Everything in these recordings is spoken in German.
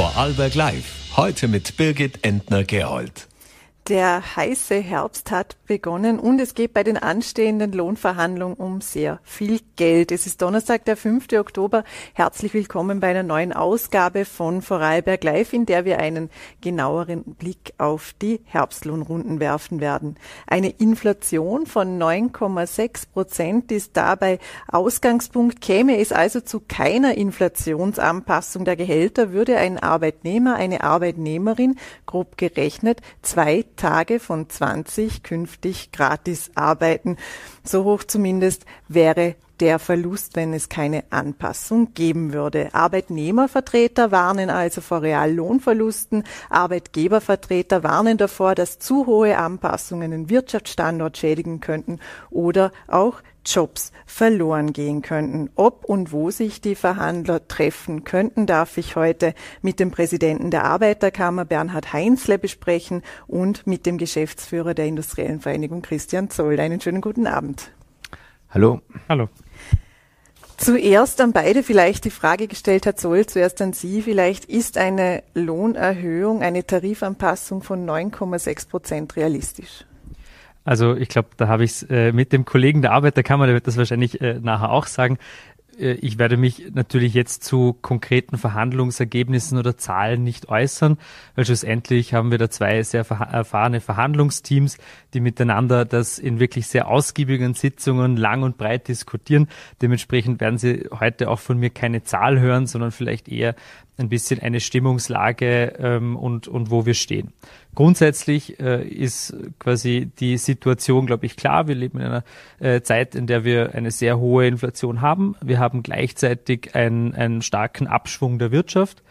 Vorarlberg Live. Heute mit Birgit Entner-Gerold. Der heiße Herbst hat begonnen und es geht bei den anstehenden Lohnverhandlungen um sehr viel Geld. Es ist Donnerstag, der 5. Oktober. Herzlich willkommen bei einer neuen Ausgabe von Vorarlberg Live, in der wir einen genaueren Blick auf die Herbstlohnrunden werfen werden. Eine Inflation von 9,6 Prozent ist dabei Ausgangspunkt. Käme es also zu keiner Inflationsanpassung der Gehälter, würde ein Arbeitnehmer, eine Arbeitnehmerin grob gerechnet zwei Tage von 20 künftig gratis arbeiten. So hoch zumindest wäre der Verlust, wenn es keine Anpassung geben würde. Arbeitnehmervertreter warnen also vor Reallohnverlusten. Arbeitgebervertreter warnen davor, dass zu hohe Anpassungen den Wirtschaftsstandort schädigen könnten oder auch Jobs verloren gehen könnten. Ob und wo sich die Verhandler treffen könnten, darf ich heute mit dem Präsidenten der Arbeiterkammer Bernhard Heinzle besprechen und mit dem Geschäftsführer der Industriellen Vereinigung Christian Zoll. Einen schönen guten Abend. Hallo. Hallo. Zuerst an beide vielleicht die Frage gestellt, Herr Zoll, zuerst an Sie. Vielleicht ist eine Lohnerhöhung, eine Tarifanpassung von 9,6 Prozent realistisch? Also ich glaube, da habe ich es äh, mit dem Kollegen der Arbeiterkammer, der wird das wahrscheinlich äh, nachher auch sagen. Äh, ich werde mich natürlich jetzt zu konkreten Verhandlungsergebnissen oder Zahlen nicht äußern, weil schlussendlich haben wir da zwei sehr erfahrene Verhandlungsteams, die miteinander das in wirklich sehr ausgiebigen Sitzungen lang und breit diskutieren. Dementsprechend werden Sie heute auch von mir keine Zahl hören, sondern vielleicht eher ein bisschen eine Stimmungslage ähm, und, und wo wir stehen. Grundsätzlich äh, ist quasi die Situation, glaube ich, klar. Wir leben in einer äh, Zeit, in der wir eine sehr hohe Inflation haben. Wir haben gleichzeitig einen, einen starken Abschwung der Wirtschaft.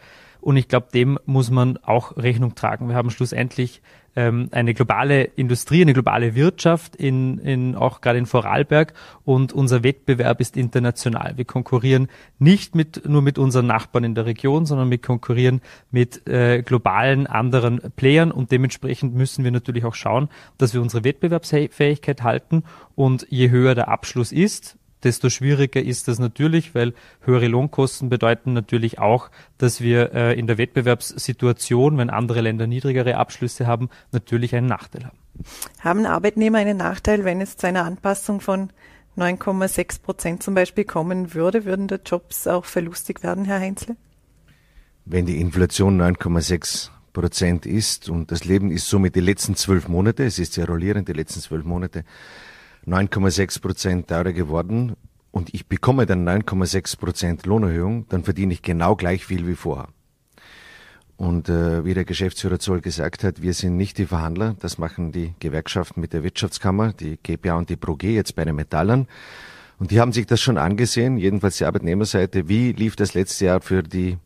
Und ich glaube, dem muss man auch Rechnung tragen. Wir haben schlussendlich ähm, eine globale Industrie, eine globale Wirtschaft in, in auch gerade in Vorarlberg und unser Wettbewerb ist international. Wir konkurrieren nicht mit nur mit unseren Nachbarn in der Region, sondern wir konkurrieren mit äh, globalen anderen Playern und dementsprechend müssen wir natürlich auch schauen, dass wir unsere Wettbewerbsfähigkeit halten und je höher der Abschluss ist, desto schwieriger ist das natürlich, weil höhere Lohnkosten bedeuten natürlich auch, dass wir äh, in der Wettbewerbssituation, wenn andere Länder niedrigere Abschlüsse haben, natürlich einen Nachteil haben. Haben Arbeitnehmer einen Nachteil, wenn es zu einer Anpassung von 9,6 Prozent zum Beispiel kommen würde? Würden da Jobs auch verlustig werden, Herr Heinzle? Wenn die Inflation 9,6 Prozent ist und das Leben ist somit die letzten zwölf Monate, es ist ja rollierend die letzten zwölf Monate, 9,6 Prozent teurer geworden und ich bekomme dann 9,6 Prozent Lohnerhöhung, dann verdiene ich genau gleich viel wie vorher. Und äh, wie der Geschäftsführer Zoll gesagt hat, wir sind nicht die Verhandler, das machen die Gewerkschaften mit der Wirtschaftskammer, die GPA und die ProG jetzt bei den Metallern. Und die haben sich das schon angesehen, jedenfalls die Arbeitnehmerseite, wie lief das letzte Jahr für die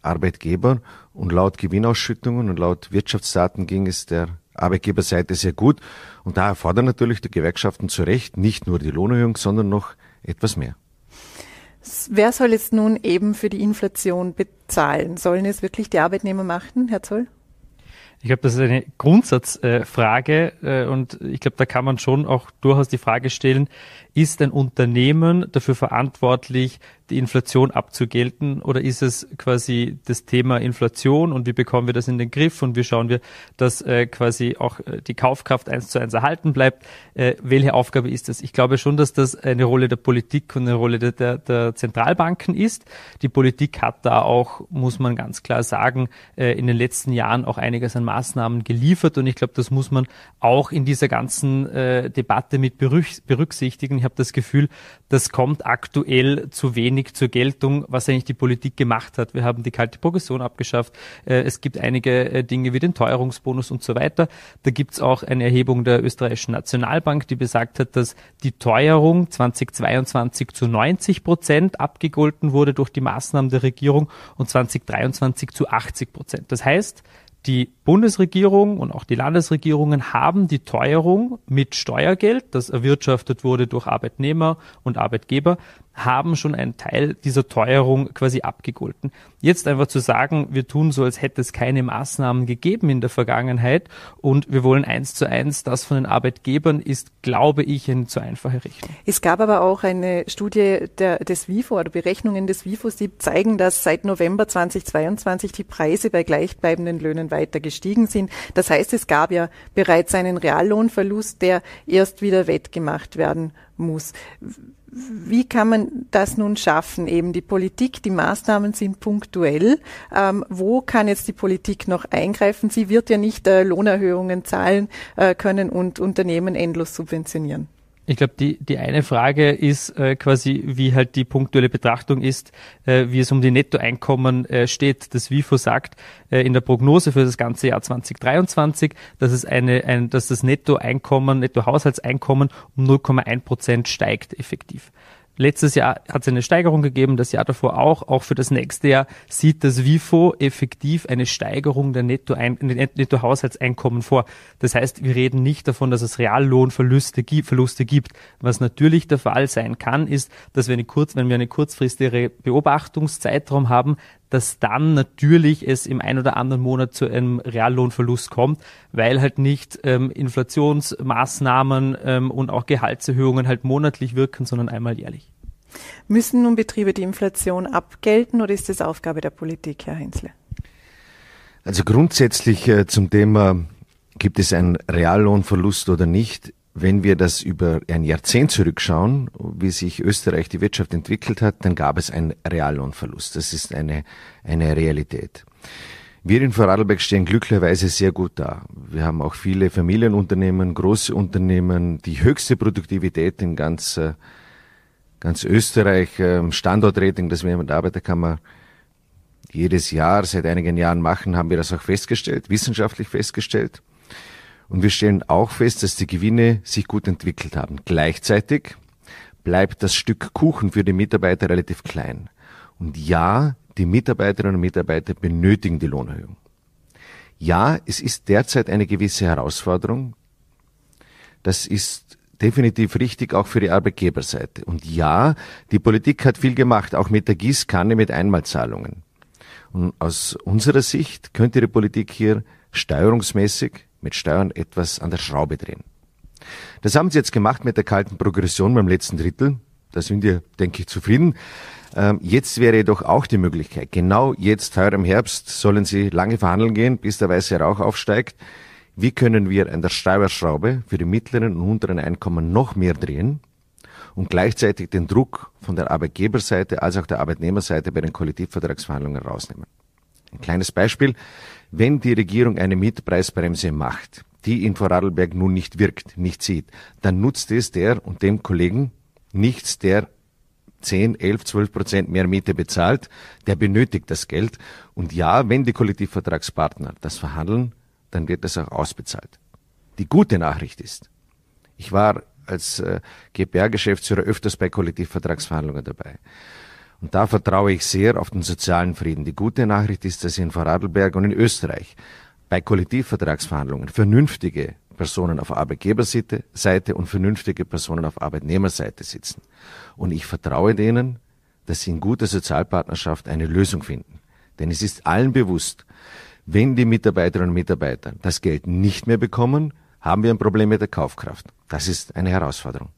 Arbeitgeber und laut Gewinnausschüttungen und laut Wirtschaftsdaten ging es der Arbeitgeberseite sehr gut. Und da erfordern natürlich die Gewerkschaften zu Recht nicht nur die Lohnerhöhung, sondern noch etwas mehr. Wer soll jetzt nun eben für die Inflation bezahlen? Sollen es wirklich die Arbeitnehmer machen, Herr Zoll? Ich glaube, das ist eine Grundsatzfrage äh, und ich glaube, da kann man schon auch durchaus die Frage stellen, ist ein Unternehmen dafür verantwortlich, die Inflation abzugelten oder ist es quasi das Thema Inflation und wie bekommen wir das in den Griff und wie schauen wir, dass äh, quasi auch äh, die Kaufkraft eins zu eins erhalten bleibt? Äh, welche Aufgabe ist das? Ich glaube schon, dass das eine Rolle der Politik und eine Rolle der, der, der Zentralbanken ist. Die Politik hat da auch, muss man ganz klar sagen, äh, in den letzten Jahren auch einiges an Maßnahmen geliefert und ich glaube, das muss man auch in dieser ganzen äh, Debatte mit berücksichtigen. Ich habe das Gefühl, das kommt aktuell zu wenig zur Geltung, was eigentlich die Politik gemacht hat. Wir haben die kalte Progression abgeschafft. Äh, es gibt einige äh, Dinge wie den Teuerungsbonus und so weiter. Da gibt es auch eine Erhebung der österreichischen Nationalbank, die besagt hat, dass die Teuerung 2022 zu 90 Prozent abgegolten wurde durch die Maßnahmen der Regierung und 2023 zu 80 Prozent. Das heißt, die Bundesregierung und auch die Landesregierungen haben die Teuerung mit Steuergeld, das erwirtschaftet wurde durch Arbeitnehmer und Arbeitgeber, haben schon einen Teil dieser Teuerung quasi abgegolten. Jetzt einfach zu sagen, wir tun so, als hätte es keine Maßnahmen gegeben in der Vergangenheit und wir wollen eins zu eins das von den Arbeitgebern, ist, glaube ich, eine zu einfache Richtung. Es gab aber auch eine Studie der, des WIFO oder Berechnungen des WIFO, die zeigen, dass seit November 2022 die Preise bei gleichbleibenden Löhnen weiter gestiegen sind. Das heißt, es gab ja bereits einen Reallohnverlust, der erst wieder wettgemacht werden muss. Wie kann man das nun schaffen? Eben die Politik, die Maßnahmen sind punktuell. Ähm, wo kann jetzt die Politik noch eingreifen? Sie wird ja nicht äh, Lohnerhöhungen zahlen äh, können und Unternehmen endlos subventionieren. Ich glaube, die, die eine Frage ist äh, quasi, wie halt die punktuelle Betrachtung ist, äh, wie es um die Nettoeinkommen äh, steht. Das WIFO sagt äh, in der Prognose für das ganze Jahr 2023, dass es eine, ein, dass das Nettoeinkommen, Nettohaushaltseinkommen um 0,1 Prozent steigt effektiv. Letztes Jahr hat es eine Steigerung gegeben, das Jahr davor auch. Auch für das nächste Jahr sieht das WIFO effektiv eine Steigerung der Nettohaushaltseinkommen Netto vor. Das heißt, wir reden nicht davon, dass es Reallohnverluste gibt, Verluste gibt. Was natürlich der Fall sein kann, ist, dass wir eine kurz, wenn wir eine kurzfristige Beobachtungszeitraum haben, dass dann natürlich es im ein oder anderen Monat zu einem Reallohnverlust kommt, weil halt nicht ähm, Inflationsmaßnahmen ähm, und auch Gehaltserhöhungen halt monatlich wirken, sondern einmal jährlich. Müssen nun Betriebe die Inflation abgelten oder ist das Aufgabe der Politik, Herr Heinzle? Also grundsätzlich äh, zum Thema, gibt es einen Reallohnverlust oder nicht, wenn wir das über ein Jahrzehnt zurückschauen, wie sich Österreich die Wirtschaft entwickelt hat, dann gab es einen Reallohnverlust. Das ist eine, eine Realität. Wir in Vorarlberg stehen glücklicherweise sehr gut da. Wir haben auch viele Familienunternehmen, große Unternehmen, die höchste Produktivität in ganz, äh, ganz Österreich, ähm, Standortrating, das wir mit der Arbeiterkammer jedes Jahr seit einigen Jahren machen, haben wir das auch festgestellt, wissenschaftlich festgestellt. Und wir stellen auch fest, dass die Gewinne sich gut entwickelt haben. Gleichzeitig bleibt das Stück Kuchen für die Mitarbeiter relativ klein. Und ja, die Mitarbeiterinnen und Mitarbeiter benötigen die Lohnerhöhung. Ja, es ist derzeit eine gewisse Herausforderung. Das ist definitiv richtig, auch für die Arbeitgeberseite. Und ja, die Politik hat viel gemacht, auch mit der Gießkanne, mit Einmalzahlungen. Und aus unserer Sicht könnte die Politik hier steuerungsmäßig mit Steuern etwas an der Schraube drehen. Das haben sie jetzt gemacht mit der kalten Progression beim letzten Drittel. Da sind wir, denke ich, zufrieden. Ähm, jetzt wäre jedoch auch die Möglichkeit, genau jetzt, heuer im Herbst, sollen sie lange verhandeln gehen, bis der weiße Rauch aufsteigt. Wie können wir an der Steuerschraube für die mittleren und unteren Einkommen noch mehr drehen und gleichzeitig den Druck von der Arbeitgeberseite als auch der Arbeitnehmerseite bei den Kollektivvertragsverhandlungen rausnehmen? Ein kleines Beispiel. Wenn die Regierung eine Mietpreisbremse macht, die in Vorarlberg nun nicht wirkt, nicht sieht, dann nutzt es der und dem Kollegen nichts, der 10, 11, 12 Prozent mehr Miete bezahlt, der benötigt das Geld. Und ja, wenn die Kollektivvertragspartner das verhandeln, dann wird das auch ausbezahlt. Die gute Nachricht ist, ich war als äh, GPR-Geschäftsführer öfters bei Kollektivvertragsverhandlungen dabei. Und da vertraue ich sehr auf den sozialen Frieden. Die gute Nachricht ist, dass in Vorarlberg und in Österreich bei Kollektivvertragsverhandlungen vernünftige Personen auf Arbeitgeberseite Seite und vernünftige Personen auf Arbeitnehmerseite sitzen. Und ich vertraue denen, dass sie in guter Sozialpartnerschaft eine Lösung finden. Denn es ist allen bewusst, wenn die Mitarbeiterinnen und Mitarbeiter das Geld nicht mehr bekommen, haben wir ein Problem mit der Kaufkraft. Das ist eine Herausforderung.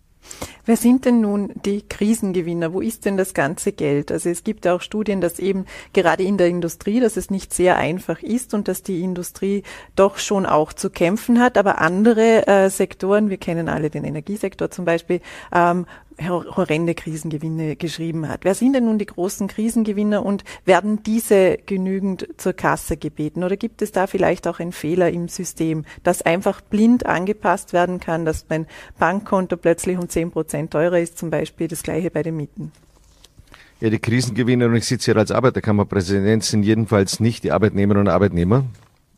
Wer sind denn nun die Krisengewinner? Wo ist denn das ganze Geld? Also es gibt auch Studien, dass eben gerade in der Industrie, dass es nicht sehr einfach ist und dass die Industrie doch schon auch zu kämpfen hat. Aber andere äh, Sektoren, wir kennen alle den Energiesektor zum Beispiel, ähm, horrende Krisengewinne geschrieben hat. Wer sind denn nun die großen Krisengewinner und werden diese genügend zur Kasse gebeten? Oder gibt es da vielleicht auch einen Fehler im System, dass einfach blind angepasst werden kann, dass mein Bankkonto plötzlich um zehn Prozent teurer ist, zum Beispiel das gleiche bei den Mieten? Ja, die Krisengewinner, und ich sitze hier als Arbeiterkammerpräsident, sind jedenfalls nicht die Arbeitnehmerinnen und Arbeitnehmer,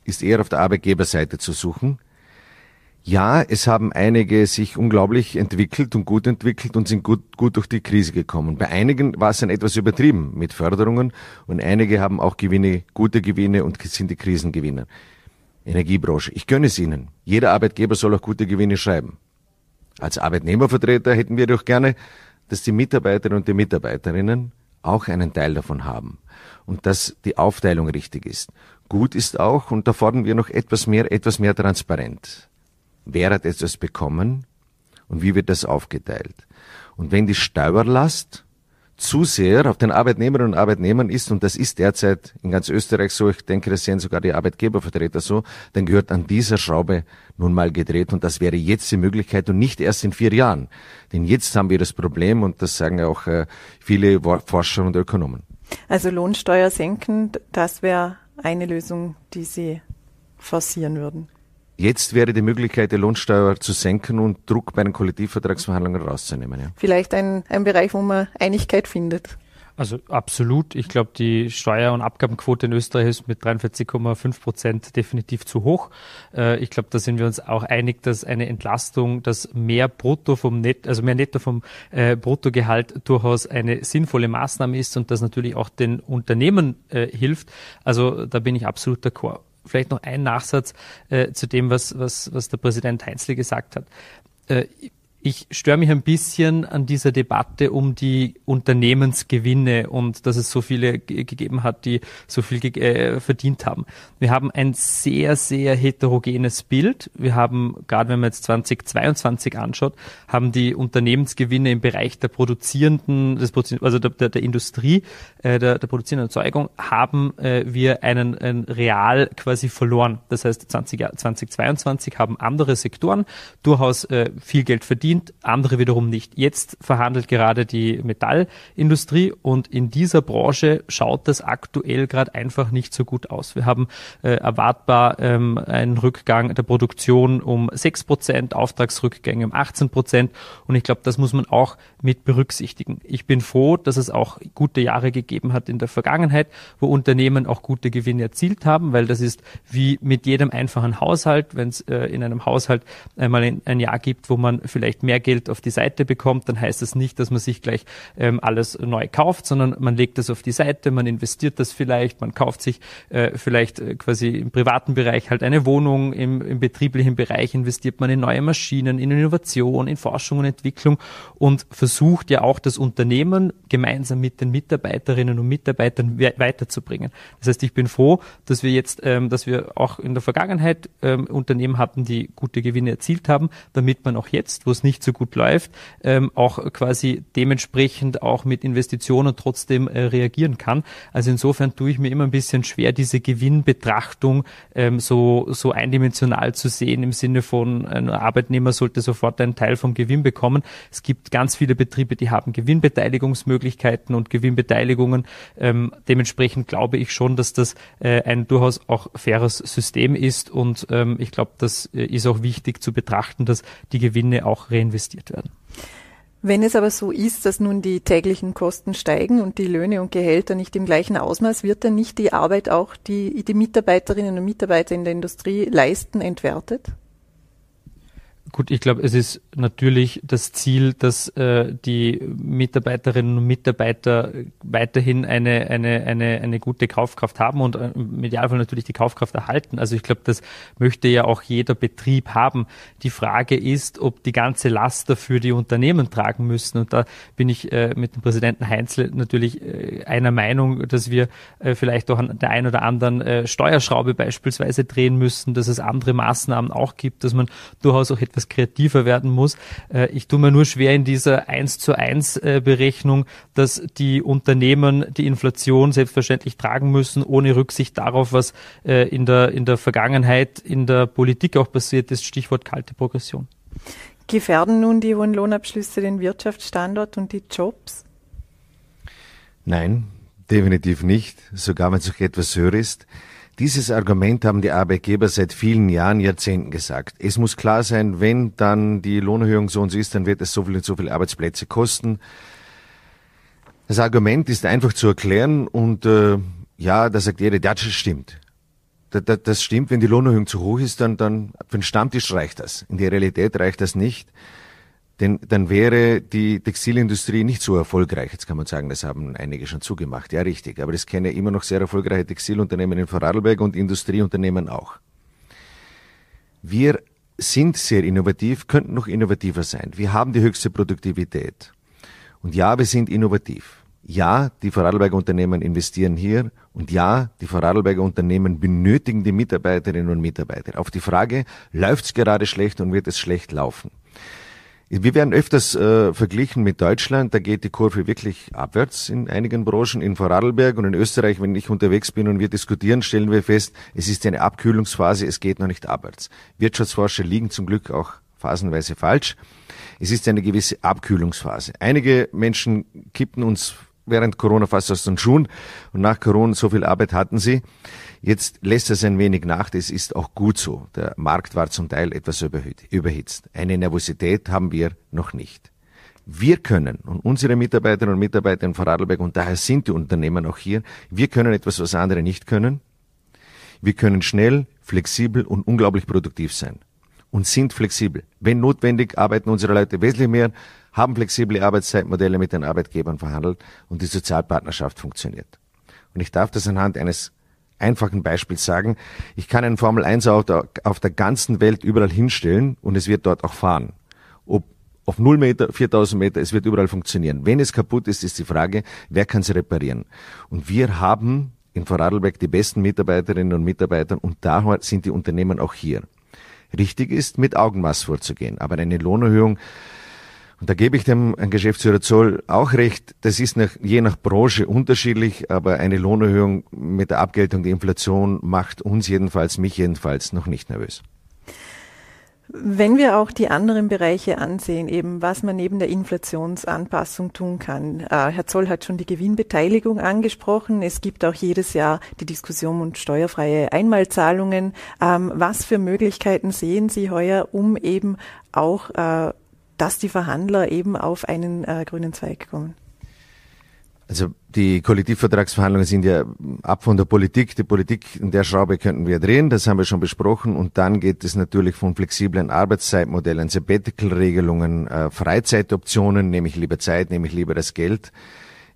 ist eher auf der Arbeitgeberseite zu suchen. Ja, es haben einige sich unglaublich entwickelt und gut entwickelt und sind gut, gut durch die Krise gekommen. Bei einigen war es dann etwas übertrieben mit Förderungen und einige haben auch Gewinne, gute Gewinne und sind die Krisengewinner. Energiebranche. Ich gönne es Ihnen. Jeder Arbeitgeber soll auch gute Gewinne schreiben. Als Arbeitnehmervertreter hätten wir doch gerne, dass die Mitarbeiterinnen und die Mitarbeiterinnen auch einen Teil davon haben und dass die Aufteilung richtig ist. Gut ist auch, und da fordern wir noch etwas mehr, etwas mehr Transparenz. Wer hat etwas bekommen und wie wird das aufgeteilt? Und wenn die Steuerlast zu sehr auf den Arbeitnehmerinnen und Arbeitnehmern ist, und das ist derzeit in ganz Österreich so, ich denke, das sehen sogar die Arbeitgebervertreter so, dann gehört an dieser Schraube nun mal gedreht und das wäre jetzt die Möglichkeit und nicht erst in vier Jahren. Denn jetzt haben wir das Problem und das sagen ja auch äh, viele Forscher und Ökonomen. Also Lohnsteuer senken, das wäre eine Lösung, die Sie forcieren würden. Jetzt wäre die Möglichkeit, die Lohnsteuer zu senken und Druck bei den Kollektivvertragsverhandlungen rauszunehmen. Ja. Vielleicht ein, ein Bereich, wo man Einigkeit findet. Also absolut. Ich glaube, die Steuer- und Abgabenquote in Österreich ist mit 43,5 Prozent definitiv zu hoch. Äh, ich glaube, da sind wir uns auch einig, dass eine Entlastung, dass mehr Brutto vom Net, also mehr Netto vom äh, Bruttogehalt durchaus eine sinnvolle Maßnahme ist und das natürlich auch den Unternehmen äh, hilft. Also da bin ich absolut d'accord vielleicht noch ein Nachsatz äh, zu dem, was, was, was der Präsident Heinzle gesagt hat. Äh, ich störe mich ein bisschen an dieser Debatte um die Unternehmensgewinne und dass es so viele gegeben hat, die so viel äh, verdient haben. Wir haben ein sehr, sehr heterogenes Bild. Wir haben, gerade wenn man jetzt 2022 anschaut, haben die Unternehmensgewinne im Bereich der produzierenden, des, also der, der, der Industrie, äh, der, der produzierenden Erzeugung, haben äh, wir einen, einen real quasi verloren. Das heißt, 20, 2022 haben andere Sektoren durchaus äh, viel Geld verdient verdient, andere wiederum nicht. Jetzt verhandelt gerade die Metallindustrie und in dieser Branche schaut das aktuell gerade einfach nicht so gut aus. Wir haben äh, erwartbar ähm, einen Rückgang der Produktion um 6 Prozent, Auftragsrückgänge um 18 Prozent und ich glaube, das muss man auch mit berücksichtigen. Ich bin froh, dass es auch gute Jahre gegeben hat in der Vergangenheit, wo Unternehmen auch gute Gewinne erzielt haben, weil das ist wie mit jedem einfachen Haushalt, wenn es äh, in einem Haushalt einmal ein Jahr gibt, wo man vielleicht mehr Geld auf die Seite bekommt, dann heißt das nicht, dass man sich gleich ähm, alles neu kauft, sondern man legt das auf die Seite, man investiert das vielleicht, man kauft sich äh, vielleicht äh, quasi im privaten Bereich halt eine Wohnung, im, im betrieblichen Bereich investiert man in neue Maschinen, in Innovation, in Forschung und Entwicklung und versucht ja auch das Unternehmen gemeinsam mit den Mitarbeiterinnen und Mitarbeitern we weiterzubringen. Das heißt, ich bin froh, dass wir jetzt, ähm, dass wir auch in der Vergangenheit ähm, Unternehmen hatten, die gute Gewinne erzielt haben, damit man auch jetzt, wo es nicht so gut läuft, ähm, auch quasi dementsprechend auch mit Investitionen trotzdem äh, reagieren kann. Also insofern tue ich mir immer ein bisschen schwer, diese Gewinnbetrachtung ähm, so, so eindimensional zu sehen im Sinne von ein Arbeitnehmer sollte sofort einen Teil vom Gewinn bekommen. Es gibt ganz viele Betriebe, die haben Gewinnbeteiligungsmöglichkeiten und Gewinnbeteiligungen. Ähm, dementsprechend glaube ich schon, dass das äh, ein durchaus auch faires System ist und ähm, ich glaube, das äh, ist auch wichtig zu betrachten, dass die Gewinne auch reinvestiert werden. Wenn es aber so ist, dass nun die täglichen Kosten steigen und die Löhne und Gehälter nicht im gleichen Ausmaß, wird dann nicht die Arbeit auch, die die Mitarbeiterinnen und Mitarbeiter in der Industrie leisten, entwertet? Gut, ich glaube, es ist natürlich das Ziel, dass äh, die Mitarbeiterinnen und Mitarbeiter weiterhin eine, eine, eine, eine gute Kaufkraft haben und äh, im Idealfall natürlich die Kaufkraft erhalten. Also ich glaube, das möchte ja auch jeder Betrieb haben. Die Frage ist, ob die ganze Last dafür die Unternehmen tragen müssen. Und da bin ich äh, mit dem Präsidenten Heinzle natürlich äh, einer Meinung, dass wir äh, vielleicht auch an der einen oder anderen äh, Steuerschraube beispielsweise drehen müssen, dass es andere Maßnahmen auch gibt, dass man durchaus auch kreativer werden muss. Äh, ich tue mir nur schwer in dieser 1 zu 1 äh, Berechnung, dass die Unternehmen die Inflation selbstverständlich tragen müssen, ohne Rücksicht darauf, was äh, in der, in der Vergangenheit in der Politik auch passiert ist. Stichwort kalte Progression. Gefährden nun die hohen Lohnabschlüsse den Wirtschaftsstandort und die Jobs? Nein, definitiv nicht, sogar wenn es etwas höher ist. Dieses Argument haben die Arbeitgeber seit vielen Jahren, Jahrzehnten gesagt. Es muss klar sein, wenn dann die Lohnerhöhung so und so ist, dann wird es so viel und so viele Arbeitsplätze kosten. Das Argument ist einfach zu erklären und äh, ja, da sagt jeder, das stimmt. Das, das, das stimmt, wenn die Lohnerhöhung zu hoch ist, dann, dann für den Stammtisch reicht das. In der Realität reicht das nicht. Denn dann wäre die Textilindustrie nicht so erfolgreich. Jetzt kann man sagen, das haben einige schon zugemacht. Ja, richtig. Aber es kennen ja immer noch sehr erfolgreiche Textilunternehmen in Vorarlberg und Industrieunternehmen auch. Wir sind sehr innovativ, könnten noch innovativer sein. Wir haben die höchste Produktivität. Und ja, wir sind innovativ. Ja, die Vorarlberger Unternehmen investieren hier und ja, die Vorarlberger Unternehmen benötigen die Mitarbeiterinnen und Mitarbeiter. Auf die Frage, läuft es gerade schlecht und wird es schlecht laufen? Wir werden öfters äh, verglichen mit Deutschland, da geht die Kurve wirklich abwärts in einigen Branchen. In Vorarlberg und in Österreich, wenn ich unterwegs bin und wir diskutieren, stellen wir fest, es ist eine Abkühlungsphase, es geht noch nicht abwärts. Wirtschaftsforscher liegen zum Glück auch phasenweise falsch. Es ist eine gewisse Abkühlungsphase. Einige Menschen kippten uns während Corona fast aus den Schuhen und nach Corona so viel Arbeit hatten sie. Jetzt lässt es ein wenig nach, das ist auch gut so. Der Markt war zum Teil etwas überhitzt. Eine Nervosität haben wir noch nicht. Wir können und unsere Mitarbeiterinnen und Mitarbeiter in Vorarlberg, und daher sind die Unternehmen auch hier, wir können etwas, was andere nicht können. Wir können schnell, flexibel und unglaublich produktiv sein. Und sind flexibel. Wenn notwendig, arbeiten unsere Leute wesentlich mehr, haben flexible Arbeitszeitmodelle mit den Arbeitgebern verhandelt und die Sozialpartnerschaft funktioniert. Und ich darf das anhand eines einfachen Beispiels sagen. Ich kann einen Formel 1 Auto auf der ganzen Welt überall hinstellen und es wird dort auch fahren. Ob auf 0 Meter, 4000 Meter, es wird überall funktionieren. Wenn es kaputt ist, ist die Frage, wer kann es reparieren? Und wir haben in Vorarlberg die besten Mitarbeiterinnen und Mitarbeiter und daher sind die Unternehmen auch hier. Richtig ist, mit Augenmaß vorzugehen, aber eine Lohnerhöhung und da gebe ich dem Geschäftsführer Zoll auch recht, das ist nach, je nach Branche unterschiedlich, aber eine Lohnerhöhung mit der Abgeltung der Inflation macht uns jedenfalls, mich jedenfalls noch nicht nervös. Wenn wir auch die anderen Bereiche ansehen, eben was man neben der Inflationsanpassung tun kann. Äh, Herr Zoll hat schon die Gewinnbeteiligung angesprochen. Es gibt auch jedes Jahr die Diskussion um steuerfreie Einmalzahlungen. Ähm, was für Möglichkeiten sehen Sie heuer, um eben auch äh, dass die Verhandler eben auf einen äh, grünen Zweig kommen? Also die Kollektivvertragsverhandlungen sind ja ab von der Politik. Die Politik in der Schraube könnten wir drehen, das haben wir schon besprochen. Und dann geht es natürlich von flexiblen Arbeitszeitmodellen, Sabbatical-Regelungen, äh, Freizeitoptionen, nehme ich lieber Zeit, nehme ich lieber das Geld.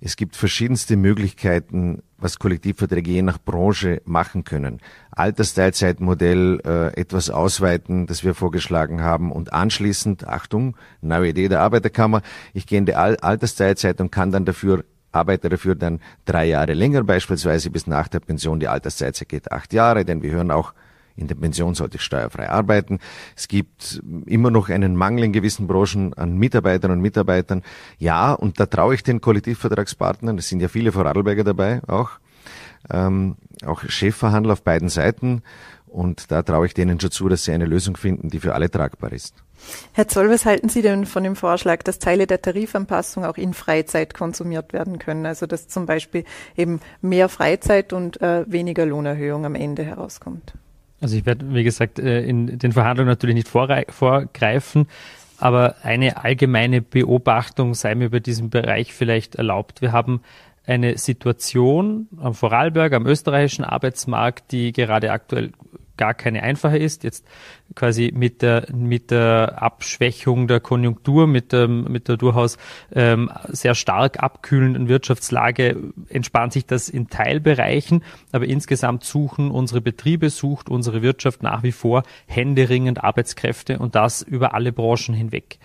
Es gibt verschiedenste Möglichkeiten, was Kollektivverträge je nach Branche machen können. Altersteilzeitmodell äh, etwas ausweiten, das wir vorgeschlagen haben und anschließend, Achtung, neue Idee der Arbeiterkammer, ich gehe in die Al Altersteilzeit und kann dann dafür arbeite dafür dann drei Jahre länger beispielsweise bis nach der Pension. Die Alterszeit geht acht Jahre, denn wir hören auch in der Pension sollte ich steuerfrei arbeiten. Es gibt immer noch einen Mangel in gewissen Branchen an Mitarbeitern und Mitarbeitern. Ja, und da traue ich den Kollektivvertragspartnern, es sind ja viele Vorarlberger dabei auch, ähm, auch Chefverhandler auf beiden Seiten. Und da traue ich denen schon zu, dass sie eine Lösung finden, die für alle tragbar ist. Herr Zoll, was halten Sie denn von dem Vorschlag, dass Teile der Tarifanpassung auch in Freizeit konsumiert werden können? Also dass zum Beispiel eben mehr Freizeit und äh, weniger Lohnerhöhung am Ende herauskommt? Also ich werde, wie gesagt, äh, in den Verhandlungen natürlich nicht vorgreifen, aber eine allgemeine Beobachtung sei mir über diesen Bereich vielleicht erlaubt. Wir haben eine Situation am Vorarlberg, am österreichischen Arbeitsmarkt, die gerade aktuell gar keine einfache ist. Jetzt quasi mit der, mit der Abschwächung der Konjunktur, mit der, mit der durchaus ähm, sehr stark abkühlenden Wirtschaftslage entspannt sich das in Teilbereichen, aber insgesamt suchen unsere Betriebe, sucht unsere Wirtschaft nach wie vor händeringend Arbeitskräfte und das über alle Branchen hinweg.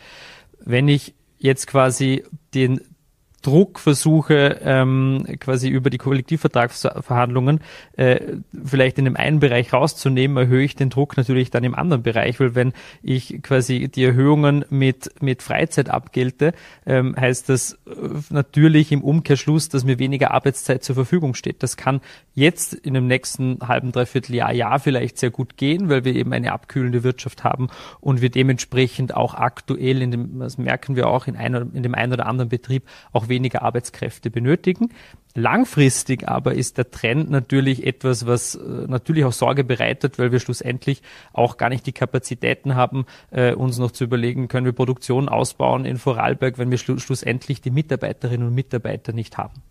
Wenn ich jetzt quasi den Druck versuche, ähm, quasi über die Kollektivvertragsverhandlungen äh, vielleicht in dem einen Bereich rauszunehmen, erhöhe ich den Druck natürlich dann im anderen Bereich, weil wenn ich quasi die Erhöhungen mit, mit Freizeit abgelte, ähm, heißt das äh, natürlich im Umkehrschluss, dass mir weniger Arbeitszeit zur Verfügung steht. Das kann jetzt in dem nächsten halben, dreiviertel Jahr, Jahr vielleicht sehr gut gehen, weil wir eben eine abkühlende Wirtschaft haben und wir dementsprechend auch aktuell in dem, das merken wir auch in, einer, in dem einen oder anderen Betrieb, auch weniger Arbeitskräfte benötigen. Langfristig aber ist der Trend natürlich etwas, was äh, natürlich auch Sorge bereitet, weil wir schlussendlich auch gar nicht die Kapazitäten haben, äh, uns noch zu überlegen, können wir Produktion ausbauen in Vorarlberg, wenn wir schlussendlich die Mitarbeiterinnen und Mitarbeiter nicht haben.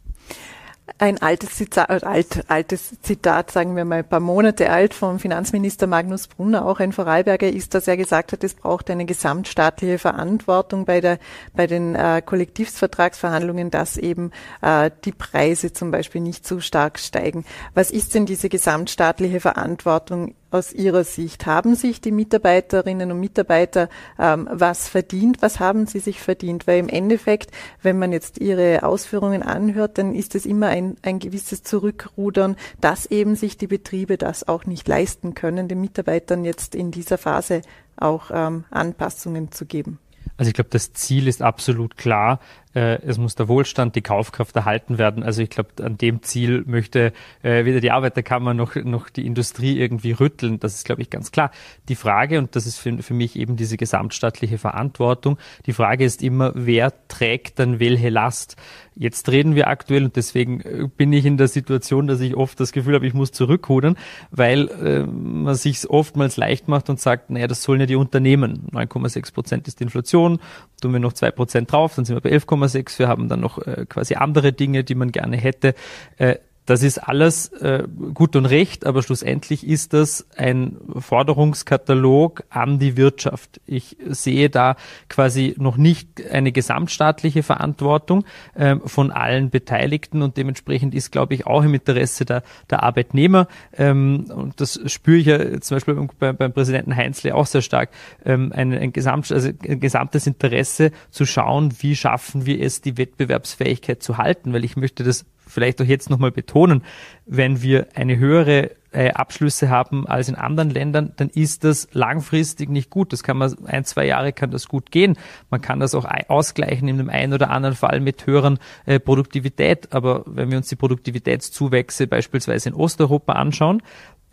Ein altes Zitat, äh, alt, altes Zitat, sagen wir mal ein paar Monate alt, vom Finanzminister Magnus Brunner, auch ein Vorarlberger ist, dass er gesagt hat, es braucht eine gesamtstaatliche Verantwortung bei, der, bei den äh, Kollektivvertragsverhandlungen, dass eben äh, die Preise zum Beispiel nicht zu stark steigen. Was ist denn diese gesamtstaatliche Verantwortung aus Ihrer Sicht? Haben sich die Mitarbeiterinnen und Mitarbeiter ähm, was verdient? Was haben sie sich verdient? Weil im Endeffekt, wenn man jetzt Ihre Ausführungen anhört, dann ist es immer ein, ein gewisses Zurückrudern, dass eben sich die Betriebe das auch nicht leisten können, den Mitarbeitern jetzt in dieser Phase auch ähm, Anpassungen zu geben. Also ich glaube, das Ziel ist absolut klar. Äh, es muss der Wohlstand, die Kaufkraft erhalten werden. Also ich glaube, an dem Ziel möchte äh, weder die Arbeiterkammer noch, noch die Industrie irgendwie rütteln. Das ist, glaube ich, ganz klar. Die Frage, und das ist für, für mich eben diese gesamtstaatliche Verantwortung, die Frage ist immer, wer trägt dann welche Last? Jetzt reden wir aktuell und deswegen äh, bin ich in der Situation, dass ich oft das Gefühl habe, ich muss zurückrudern, weil äh, man sich oftmals leicht macht und sagt, naja, das sollen ja die Unternehmen. 9,6 Prozent ist Inflation, tun wir noch zwei Prozent drauf, dann sind wir bei 11,6. Wir haben dann noch äh, quasi andere Dinge, die man gerne hätte. Äh, das ist alles äh, gut und recht, aber schlussendlich ist das ein Forderungskatalog an die Wirtschaft. Ich sehe da quasi noch nicht eine gesamtstaatliche Verantwortung äh, von allen Beteiligten und dementsprechend ist, glaube ich, auch im Interesse der, der Arbeitnehmer, ähm, und das spüre ich ja zum Beispiel beim, beim Präsidenten Heinzle auch sehr stark, ähm, ein, ein, Gesamt, also ein gesamtes Interesse zu schauen, wie schaffen wir es, die Wettbewerbsfähigkeit zu halten, weil ich möchte das vielleicht auch jetzt nochmal betonen, wenn wir eine höhere äh, Abschlüsse haben als in anderen Ländern, dann ist das langfristig nicht gut. Das kann man, ein, zwei Jahre kann das gut gehen. Man kann das auch ausgleichen in dem einen oder anderen Fall mit höheren äh, Produktivität. Aber wenn wir uns die Produktivitätszuwächse beispielsweise in Osteuropa anschauen,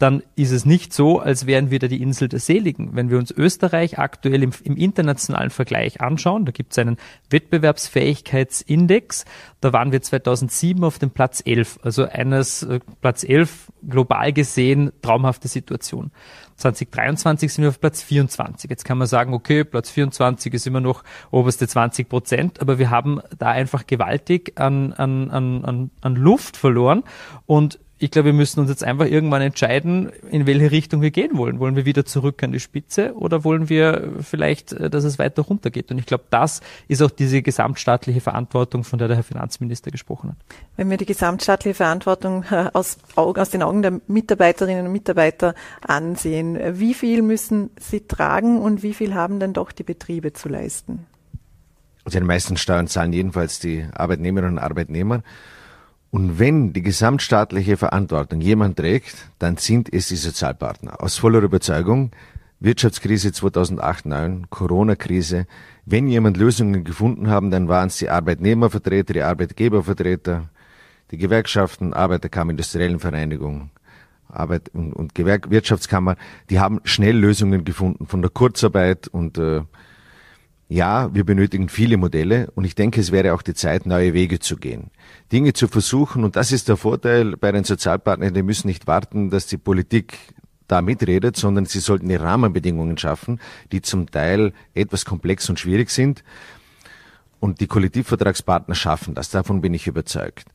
dann ist es nicht so, als wären wir da die Insel der Seligen. Wenn wir uns Österreich aktuell im, im internationalen Vergleich anschauen, da gibt es einen Wettbewerbsfähigkeitsindex, da waren wir 2007 auf dem Platz 11, also eines äh, Platz 11 global gesehen traumhafte Situation. 2023 sind wir auf Platz 24. Jetzt kann man sagen, okay, Platz 24 ist immer noch oberste 20 Prozent, aber wir haben da einfach gewaltig an, an, an, an Luft verloren und ich glaube, wir müssen uns jetzt einfach irgendwann entscheiden, in welche Richtung wir gehen wollen. Wollen wir wieder zurück an die Spitze oder wollen wir vielleicht, äh, dass es weiter runtergeht? Und ich glaube, das ist auch diese gesamtstaatliche Verantwortung, von der der Herr Finanzminister gesprochen hat. Wenn wir die gesamtstaatliche Verantwortung äh, aus, aus den Augen der Mitarbeiterinnen und Mitarbeiter ansehen, wie viel müssen sie tragen und wie viel haben denn doch die Betriebe zu leisten? Also die meisten Steuern zahlen jedenfalls die Arbeitnehmerinnen und Arbeitnehmer. Und wenn die gesamtstaatliche Verantwortung jemand trägt, dann sind es die Sozialpartner. Aus voller Überzeugung, Wirtschaftskrise 2008, 2009, Corona-Krise, wenn jemand Lösungen gefunden haben, dann waren es die Arbeitnehmervertreter, die Arbeitgebervertreter, die Gewerkschaften, Arbeiterkammer, Industriellen Vereinigung, Arbeit und, und Gewerk Wirtschaftskammer, die haben schnell Lösungen gefunden von der Kurzarbeit und äh, ja, wir benötigen viele Modelle und ich denke, es wäre auch die Zeit, neue Wege zu gehen. Dinge zu versuchen und das ist der Vorteil bei den Sozialpartnern, die müssen nicht warten, dass die Politik da mitredet, sondern sie sollten die Rahmenbedingungen schaffen, die zum Teil etwas komplex und schwierig sind. Und die Kollektivvertragspartner schaffen das, davon bin ich überzeugt.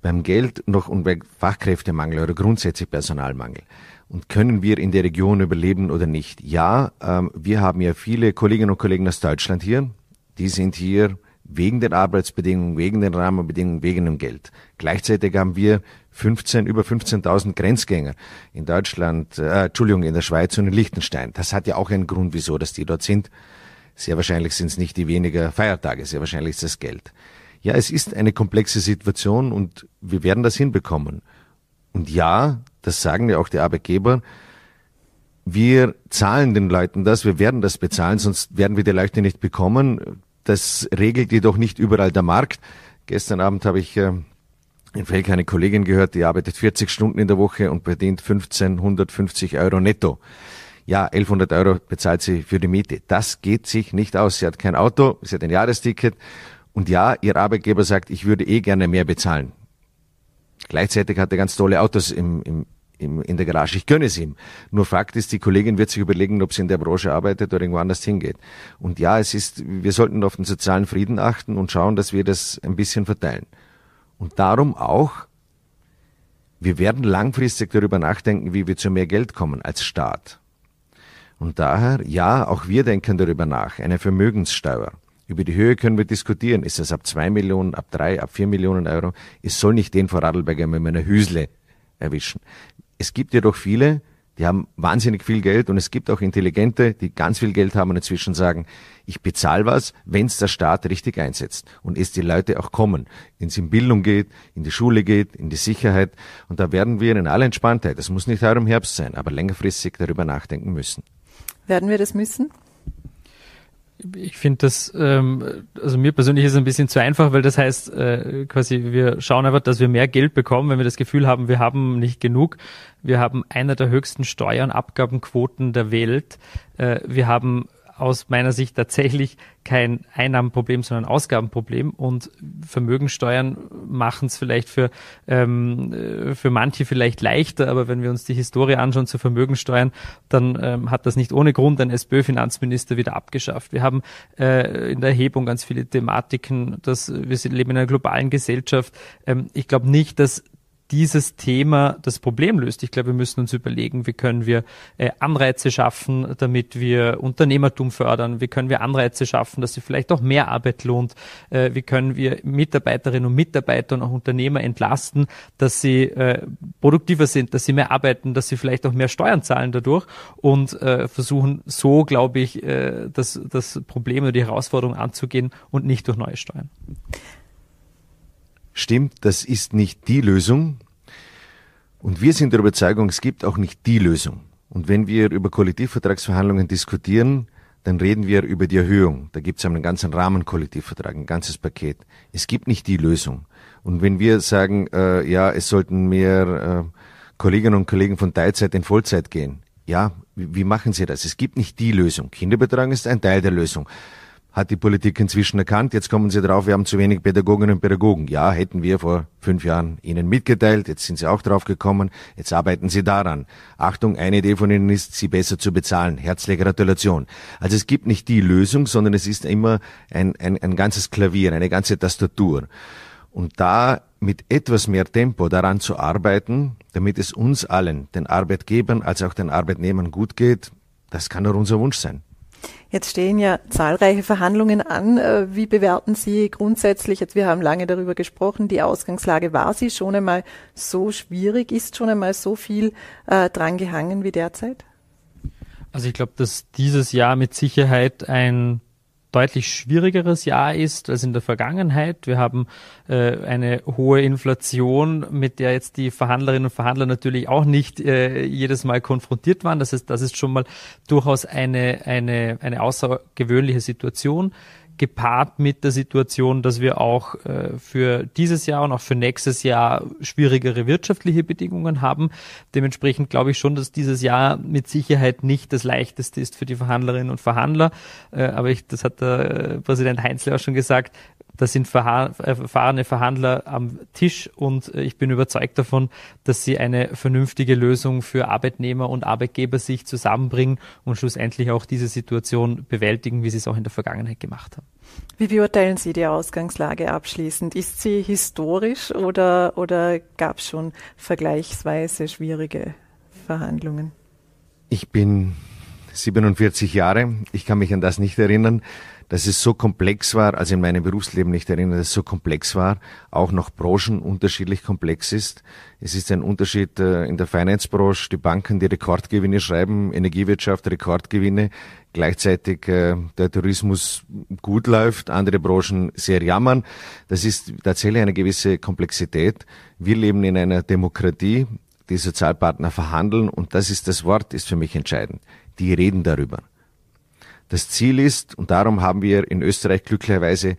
Beim Geld noch und bei Fachkräftemangel oder grundsätzlich Personalmangel. Und können wir in der Region überleben oder nicht? Ja, ähm, wir haben ja viele Kolleginnen und Kollegen aus Deutschland hier. Die sind hier wegen den Arbeitsbedingungen, wegen den Rahmenbedingungen, wegen dem Geld. Gleichzeitig haben wir 15, über 15.000 Grenzgänger in Deutschland, äh, Entschuldigung, in der Schweiz und in Liechtenstein. Das hat ja auch einen Grund, wieso, dass die dort sind. Sehr wahrscheinlich sind es nicht die weniger Feiertage, sehr wahrscheinlich ist das Geld. Ja, es ist eine komplexe Situation und wir werden das hinbekommen. Und ja, das sagen ja auch die Arbeitgeber, wir zahlen den Leuten das, wir werden das bezahlen, sonst werden wir die Leute nicht bekommen. Das regelt jedoch nicht überall der Markt. Gestern Abend habe ich äh, in Felk eine Kollegin gehört, die arbeitet 40 Stunden in der Woche und verdient 1550 Euro netto. Ja, 1100 Euro bezahlt sie für die Miete. Das geht sich nicht aus. Sie hat kein Auto, sie hat ein Jahresticket und ja, ihr Arbeitgeber sagt, ich würde eh gerne mehr bezahlen. Gleichzeitig hat er ganz tolle Autos im, im, im, in der Garage. Ich gönne es ihm. Nur Fakt ist, die Kollegin wird sich überlegen, ob sie in der Branche arbeitet oder irgendwo anders hingeht. Und ja, es ist, wir sollten auf den sozialen Frieden achten und schauen, dass wir das ein bisschen verteilen. Und darum auch, wir werden langfristig darüber nachdenken, wie wir zu mehr Geld kommen als Staat. Und daher, ja, auch wir denken darüber nach, eine Vermögenssteuer. Über die Höhe können wir diskutieren. Ist es ab zwei Millionen, ab drei, ab vier Millionen Euro? Es soll nicht den vor Radlberger mit meiner Hüsle erwischen. Es gibt jedoch viele, Die haben wahnsinnig viel Geld und es gibt auch Intelligente, die ganz viel Geld haben und inzwischen sagen, ich bezahle was, wenn es der Staat richtig einsetzt und es die Leute auch kommen, es in Bildung geht, in die Schule geht, in die Sicherheit. Und da werden wir in aller Entspanntheit, das muss nicht heuer im Herbst sein, aber längerfristig darüber nachdenken müssen. Werden wir das müssen? Ich finde das, ähm, also mir persönlich ist es ein bisschen zu einfach, weil das heißt, äh, quasi wir schauen einfach, dass wir mehr Geld bekommen, wenn wir das Gefühl haben, wir haben nicht genug. Wir haben einer der höchsten Steuern, Abgabenquoten der Welt. Äh, wir haben aus meiner Sicht tatsächlich kein Einnahmenproblem, sondern Ausgabenproblem. Und Vermögensteuern machen es vielleicht für, ähm, äh, für manche vielleicht leichter, aber wenn wir uns die Historie anschauen zu Vermögensteuern, dann ähm, hat das nicht ohne Grund ein SPÖ-Finanzminister wieder abgeschafft. Wir haben äh, in der Erhebung ganz viele Thematiken, dass wir leben in einer globalen Gesellschaft. Ähm, ich glaube nicht, dass dieses Thema das Problem löst. Ich glaube, wir müssen uns überlegen, wie können wir äh, Anreize schaffen, damit wir Unternehmertum fördern, wie können wir Anreize schaffen, dass sich vielleicht auch mehr Arbeit lohnt, äh, wie können wir Mitarbeiterinnen und Mitarbeiter und auch Unternehmer entlasten, dass sie äh, produktiver sind, dass sie mehr arbeiten, dass sie vielleicht auch mehr Steuern zahlen dadurch und äh, versuchen so, glaube ich, äh, das, das Problem oder die Herausforderung anzugehen und nicht durch neue Steuern. Stimmt, das ist nicht die Lösung. Und wir sind der Überzeugung, es gibt auch nicht die Lösung. Und wenn wir über Kollektivvertragsverhandlungen diskutieren, dann reden wir über die Erhöhung. Da gibt es einen ganzen Rahmenkollektivvertrag, ein ganzes Paket. Es gibt nicht die Lösung. Und wenn wir sagen, äh, ja, es sollten mehr äh, Kolleginnen und Kollegen von Teilzeit in Vollzeit gehen, ja, wie, wie machen Sie das? Es gibt nicht die Lösung. Kinderbetreuung ist ein Teil der Lösung hat die Politik inzwischen erkannt. Jetzt kommen sie drauf, wir haben zu wenig Pädagoginnen und Pädagogen. Ja, hätten wir vor fünf Jahren Ihnen mitgeteilt. Jetzt sind Sie auch drauf gekommen. Jetzt arbeiten Sie daran. Achtung, eine Idee von Ihnen ist, Sie besser zu bezahlen. Herzliche Gratulation. Also es gibt nicht die Lösung, sondern es ist immer ein, ein, ein ganzes Klavier, eine ganze Tastatur. Und da mit etwas mehr Tempo daran zu arbeiten, damit es uns allen, den Arbeitgebern als auch den Arbeitnehmern gut geht, das kann nur unser Wunsch sein. Jetzt stehen ja zahlreiche Verhandlungen an. Äh, wie bewerten Sie grundsätzlich, jetzt wir haben lange darüber gesprochen, die Ausgangslage war sie schon einmal so schwierig, ist schon einmal so viel äh, dran gehangen wie derzeit? Also ich glaube, dass dieses Jahr mit Sicherheit ein deutlich schwierigeres Jahr ist als in der Vergangenheit. Wir haben äh, eine hohe Inflation, mit der jetzt die Verhandlerinnen und Verhandler natürlich auch nicht äh, jedes Mal konfrontiert waren. Das heißt, das ist schon mal durchaus eine, eine, eine außergewöhnliche Situation gepaart mit der Situation, dass wir auch äh, für dieses Jahr und auch für nächstes Jahr schwierigere wirtschaftliche Bedingungen haben. Dementsprechend glaube ich schon, dass dieses Jahr mit Sicherheit nicht das leichteste ist für die Verhandlerinnen und Verhandler. Äh, aber ich, das hat der äh, Präsident Heinzle auch schon gesagt, da sind äh, erfahrene Verhandler am Tisch und äh, ich bin überzeugt davon, dass sie eine vernünftige Lösung für Arbeitnehmer und Arbeitgeber sich zusammenbringen und schlussendlich auch diese Situation bewältigen, wie sie es auch in der Vergangenheit gemacht haben. Wie beurteilen Sie die Ausgangslage abschließend? Ist sie historisch oder, oder gab es schon vergleichsweise schwierige Verhandlungen? Ich bin 47 Jahre. Ich kann mich an das nicht erinnern dass es so komplex war, also in meinem Berufsleben nicht erinnern, dass es so komplex war, auch noch Branchen unterschiedlich komplex ist. Es ist ein Unterschied äh, in der Finance-Branche, die Banken, die Rekordgewinne schreiben, Energiewirtschaft, Rekordgewinne, gleichzeitig äh, der Tourismus gut läuft, andere Branchen sehr jammern. Das ist tatsächlich eine gewisse Komplexität. Wir leben in einer Demokratie, die Sozialpartner verhandeln und das ist das Wort, ist für mich entscheidend. Die reden darüber. Das Ziel ist, und darum haben wir in Österreich glücklicherweise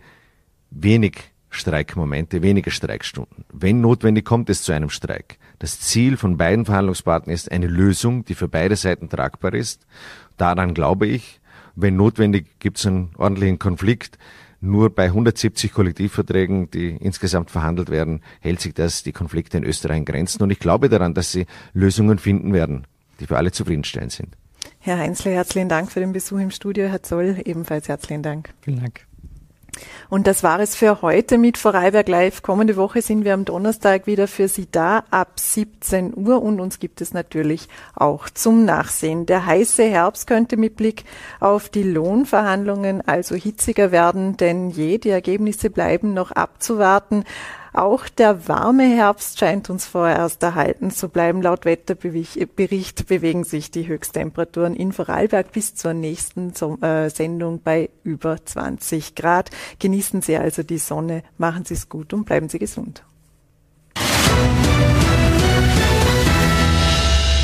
wenig Streikmomente, weniger Streikstunden. Wenn notwendig kommt es zu einem Streik. Das Ziel von beiden Verhandlungspartnern ist eine Lösung, die für beide Seiten tragbar ist. Daran glaube ich. Wenn notwendig gibt es einen ordentlichen Konflikt. Nur bei 170 Kollektivverträgen, die insgesamt verhandelt werden, hält sich das, die Konflikte in Österreich in Grenzen. Und ich glaube daran, dass sie Lösungen finden werden, die für alle zufriedenstellend sind. Herr Heinzle, herzlichen Dank für den Besuch im Studio. Herr Zoll, ebenfalls herzlichen Dank. Vielen Dank. Und das war es für heute mit Vorarlberg Live. Kommende Woche sind wir am Donnerstag wieder für Sie da ab 17 Uhr und uns gibt es natürlich auch zum Nachsehen. Der heiße Herbst könnte mit Blick auf die Lohnverhandlungen also hitziger werden, denn je, die Ergebnisse bleiben noch abzuwarten. Auch der warme Herbst scheint uns vorerst erhalten zu bleiben. Laut Wetterbericht bewegen sich die Höchsttemperaturen in Vorarlberg bis zur nächsten äh, Sendung bei über 20 Grad. Genießen Sie also die Sonne, machen Sie es gut und bleiben Sie gesund. Musik